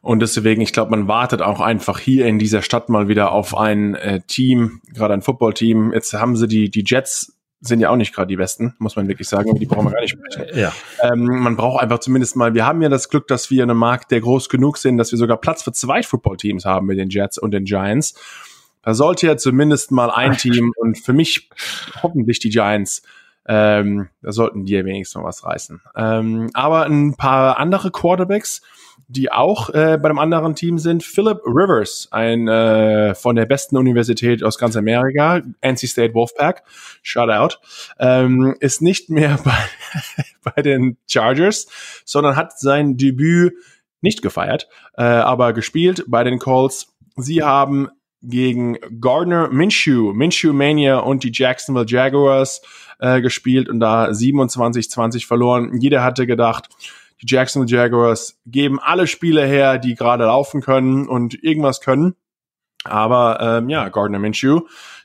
und deswegen, ich glaube, man wartet auch einfach hier in dieser Stadt mal wieder auf ein äh, Team, gerade ein Footballteam. Jetzt haben sie die, die Jets sind ja auch nicht gerade die besten, muss man wirklich sagen, aber die brauchen wir gar nicht sprechen. Ja. Ähm, man braucht einfach zumindest mal, wir haben ja das Glück, dass wir in einem Markt, der groß genug sind, dass wir sogar Platz für zwei Footballteams haben mit den Jets und den Giants. Da sollte ja zumindest mal ein Team und für mich hoffentlich die Giants ähm, da sollten die ja wenigstens noch was reißen. Ähm, aber ein paar andere Quarterbacks, die auch äh, bei einem anderen Team sind. Philip Rivers, ein äh, von der besten Universität aus ganz Amerika, NC State Wolfpack, shout out, ähm, ist nicht mehr bei, bei den Chargers, sondern hat sein Debüt nicht gefeiert, äh, aber gespielt bei den Colts. Sie haben gegen Gardner Minshew, Minshew Mania und die Jacksonville Jaguars äh, gespielt und da 27-20 verloren. Jeder hatte gedacht, die Jacksonville Jaguars geben alle Spiele her, die gerade laufen können und irgendwas können. Aber ähm, ja, Gardner Minshew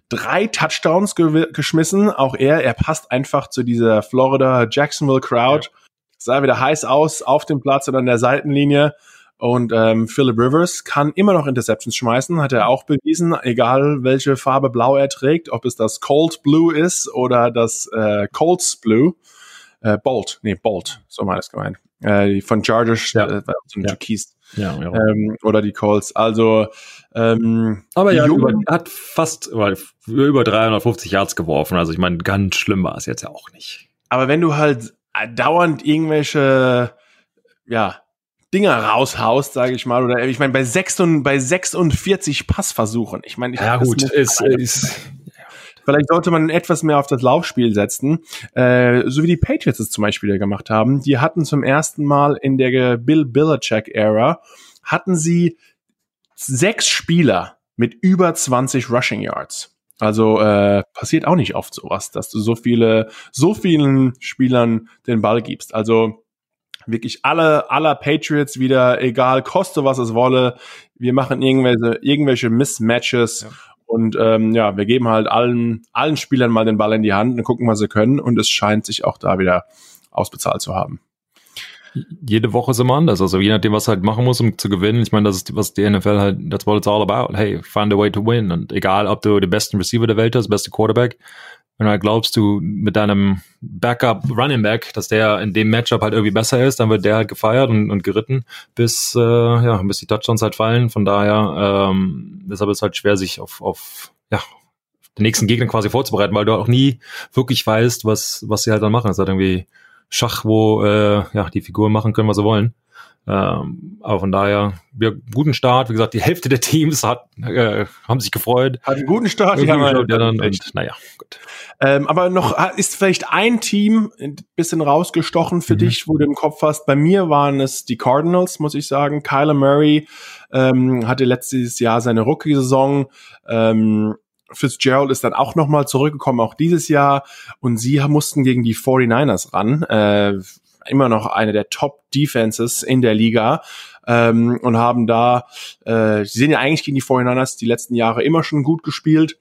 drei Touchdowns ge geschmissen. Auch er, er passt einfach zu dieser Florida Jacksonville Crowd. Ja. Sah wieder heiß aus auf dem Platz und an der Seitenlinie. Und ähm, Philip Rivers kann immer noch Interceptions schmeißen, hat er auch bewiesen, egal welche Farbe blau er trägt, ob es das Cold Blue ist oder das äh, Colts Blue. Äh, Bolt, nee, Bolt, so mal das gemeint. Äh, von Chargers, ja. äh, so ja. Türkis. Ja, ja. Ähm, oder die Colts. Also, ähm, aber ja, über, hat fast über, über 350 Yards geworfen. Also ich meine, ganz schlimm war es jetzt ja auch nicht. Aber wenn du halt dauernd irgendwelche ja, Dinger raushaust, sage ich mal. Oder ich meine, bei, sechs und, bei 46 Passversuchen. Ich meine, ja gut, ist, ist, Vielleicht sollte man etwas mehr auf das Laufspiel setzen, äh, so wie die Patriots es zum Beispiel gemacht haben. Die hatten zum ersten Mal in der Bill Belichick-Ära, hatten sie sechs Spieler mit über 20 Rushing Yards. Also äh, passiert auch nicht oft sowas, dass du so viele, so vielen Spielern den Ball gibst. Also wirklich alle aller Patriots wieder, egal, koste was es wolle. Wir machen irgendwelche, irgendwelche Mismatches ja. und ähm, ja, wir geben halt allen, allen Spielern mal den Ball in die Hand und gucken, was sie können. Und es scheint sich auch da wieder ausbezahlt zu haben jede Woche ist immer anders. Also je nachdem, was halt machen muss, um zu gewinnen. Ich meine, das ist, was die NFL halt, that's what it's all about. Hey, find a way to win. Und egal, ob du den besten Receiver der Welt hast, beste Quarterback, wenn du halt glaubst, du mit deinem Backup Running Back, dass der in dem Matchup halt irgendwie besser ist, dann wird der halt gefeiert und, und geritten, bis, äh, ja, bis die Touchdowns halt fallen. Von daher, ähm, deshalb ist es halt schwer, sich auf, auf, ja, den nächsten Gegner quasi vorzubereiten, weil du auch nie wirklich weißt, was, was sie halt dann machen. Es ist halt irgendwie Schach, wo äh, ja, die Figuren machen können, was sie wollen. Ähm, aber von daher, wir guten Start. Wie gesagt, die Hälfte der Teams hat, äh, haben sich gefreut. Hat einen guten Start. Die haben ja, dann, und, naja, gut. Ähm, aber noch ist vielleicht ein Team ein bisschen rausgestochen für mhm. dich, wo du im Kopf hast. Bei mir waren es die Cardinals, muss ich sagen. Kyler Murray ähm, hatte letztes Jahr seine Rookie-Saison. Ähm, Fitzgerald ist dann auch nochmal zurückgekommen, auch dieses Jahr. Und sie mussten gegen die 49ers ran. Äh, immer noch eine der Top-Defenses in der Liga. Ähm, und haben da, äh, sie sind ja eigentlich gegen die 49ers die letzten Jahre immer schon gut gespielt.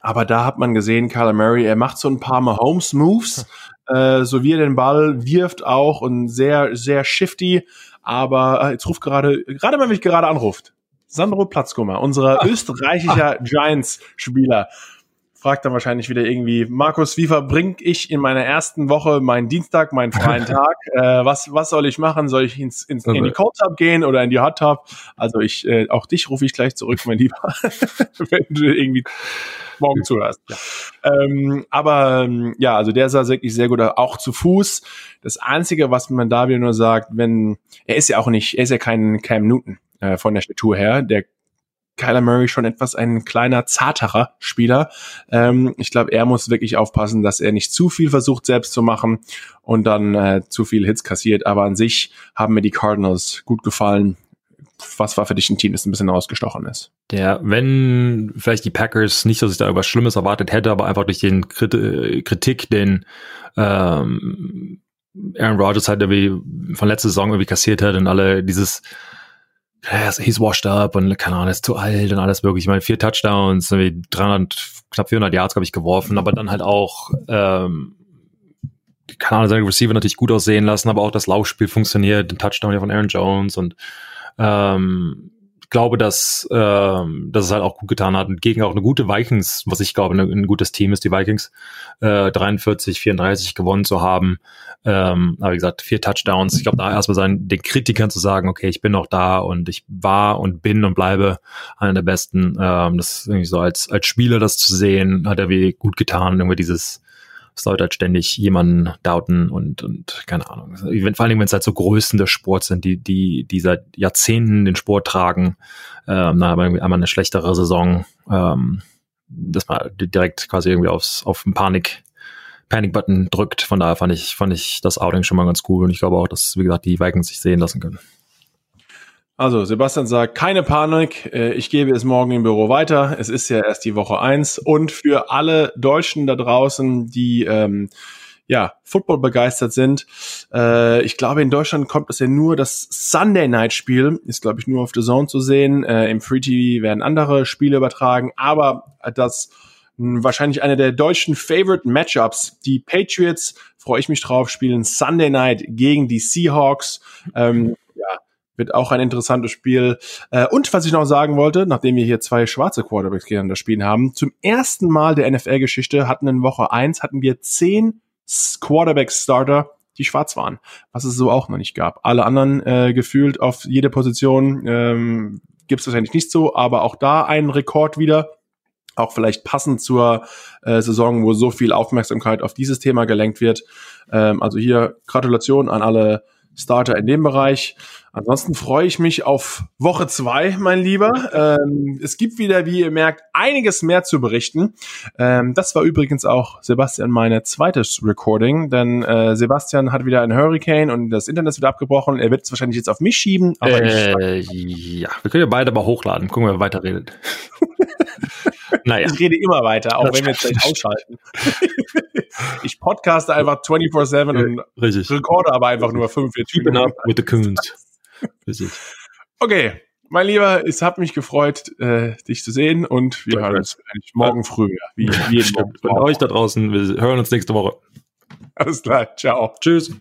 Aber da hat man gesehen, Kyler Murray, er macht so ein paar Mahomes-Moves, äh, so wie er den Ball wirft auch und sehr, sehr shifty. Aber äh, jetzt ruft gerade, gerade wenn mich gerade anruft, Sandro Platzkummer, unser österreichischer Giants-Spieler, fragt dann wahrscheinlich wieder irgendwie, Markus, wie verbringe ich in meiner ersten Woche meinen Dienstag, meinen freien Tag? Äh, was, was soll ich machen? Soll ich ins, ins, in die Cold Tub gehen oder in die Hot Tub? Also ich, äh, auch dich rufe ich gleich zurück, mein Lieber, wenn du irgendwie morgen zuhörst. Ja. Ähm, aber ähm, ja, also der sah wirklich sehr gut, auch zu Fuß. Das Einzige, was man da wieder nur sagt, wenn, er ist ja auch nicht, er ist ja kein Cam Newton äh, von der Statur her. Der Kyler Murray schon etwas ein kleiner, zarterer Spieler. Ähm, ich glaube, er muss wirklich aufpassen, dass er nicht zu viel versucht selbst zu machen und dann äh, zu viel Hits kassiert. Aber an sich haben mir die Cardinals gut gefallen. Was war für dich ein Team, das ein bisschen ausgestochen ist? Der, wenn vielleicht die Packers nicht, dass ich da über Schlimmes erwartet hätte, aber einfach durch den Kritik, den ähm, Aaron Rodgers halt irgendwie von letzter Saison irgendwie kassiert hat und alle dieses he's washed up und keine Ahnung, ist zu alt und alles wirklich. Ich meine, vier Touchdowns, 300, knapp 400 Yards, glaube ich, geworfen, aber dann halt auch, ähm, keine Ahnung, seine Receiver natürlich gut aussehen lassen, aber auch das Laufspiel funktioniert, den Touchdown ja von Aaron Jones und ähm, glaube, dass, ähm, dass es halt auch gut getan hat und gegen auch eine gute Vikings, was ich glaube, ein, ein gutes Team ist, die Vikings, äh, 43, 34 gewonnen zu haben. Ähm, aber wie gesagt, vier Touchdowns. Ich glaube, da erstmal sein, den Kritikern zu sagen, okay, ich bin noch da und ich war und bin und bleibe einer der Besten. Ähm, das ist irgendwie so als, als Spieler das zu sehen, hat er wie gut getan, irgendwie dieses dass Leute halt ständig jemanden doubten und, und keine Ahnung. Vor allen Dingen, wenn es halt so Größen des Sports sind, die, die, die seit Jahrzehnten den Sport tragen, ähm, na, aber einmal eine schlechtere Saison, ähm, dass man direkt quasi irgendwie aufs, auf den Panik, Panic-Button drückt. Von daher fand ich, fand ich das Outing schon mal ganz cool und ich glaube auch, dass, wie gesagt, die Vikings sich sehen lassen können. Also, Sebastian sagt, keine Panik, äh, ich gebe es morgen im Büro weiter. Es ist ja erst die Woche eins Und für alle Deutschen da draußen, die ähm, ja, Football begeistert sind, äh, ich glaube, in Deutschland kommt es ja nur das Sunday Night Spiel, ist glaube ich nur auf The Zone zu sehen. Äh, Im Free TV werden andere Spiele übertragen, aber das mh, wahrscheinlich eine der deutschen Favorite Matchups. Die Patriots, freue ich mich drauf, spielen Sunday Night gegen die Seahawks. Ähm, wird auch ein interessantes Spiel. Äh, und was ich noch sagen wollte, nachdem wir hier zwei schwarze Quarterbacks gegeneinander spielen haben, zum ersten Mal der NFL-Geschichte hatten in Woche eins hatten wir zehn Quarterback-Starter, die schwarz waren, was es so auch noch nicht gab. Alle anderen äh, gefühlt auf jede Position ähm, gibt es wahrscheinlich nicht so, aber auch da ein Rekord wieder. Auch vielleicht passend zur äh, Saison, wo so viel Aufmerksamkeit auf dieses Thema gelenkt wird. Ähm, also hier Gratulation an alle Starter in dem Bereich. Ansonsten freue ich mich auf Woche zwei, mein Lieber. Ähm, es gibt wieder, wie ihr merkt, einiges mehr zu berichten. Ähm, das war übrigens auch Sebastian meine zweites Recording, denn äh, Sebastian hat wieder einen Hurricane und das Internet ist wieder abgebrochen. Er wird es wahrscheinlich jetzt auf mich schieben. Aber äh, ja, wir können ja beide mal hochladen. Gucken, wer weiter redet. naja. Ich rede immer weiter, auch wenn wir jetzt gleich ausschalten. ich podcaste einfach 24-7 und Richtig. rekorde aber einfach nur 45 Minuten. Up with the Coons. Okay, mein Lieber, es hat mich gefreut, äh, dich zu sehen und wir hören uns morgen früh. Wie, wie jeden Morgen. Und euch da draußen, wir hören uns nächste Woche. Alles klar, ciao. Tschüss.